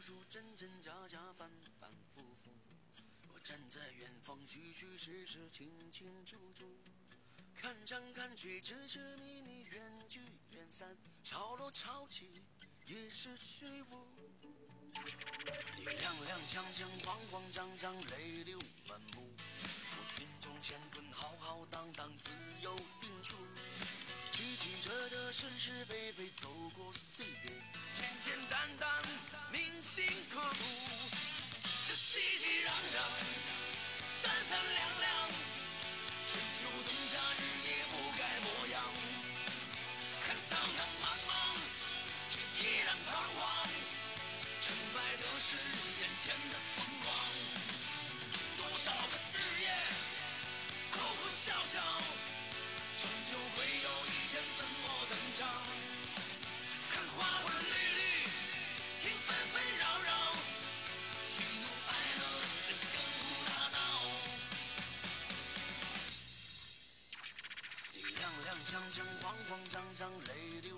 数真真假假，反反复复。我站在远方，虚虚实实，清清楚楚。看山看水，只是迷迷，缘聚缘散，潮落潮起，也是虚无。你踉踉跄跄，慌慌张张，泪流满目。我心中乾坤浩浩荡荡，自有定数。曲曲折折，是是非非，走过岁月，简简单单，铭心刻骨。这熙熙攘慌慌张张，泪流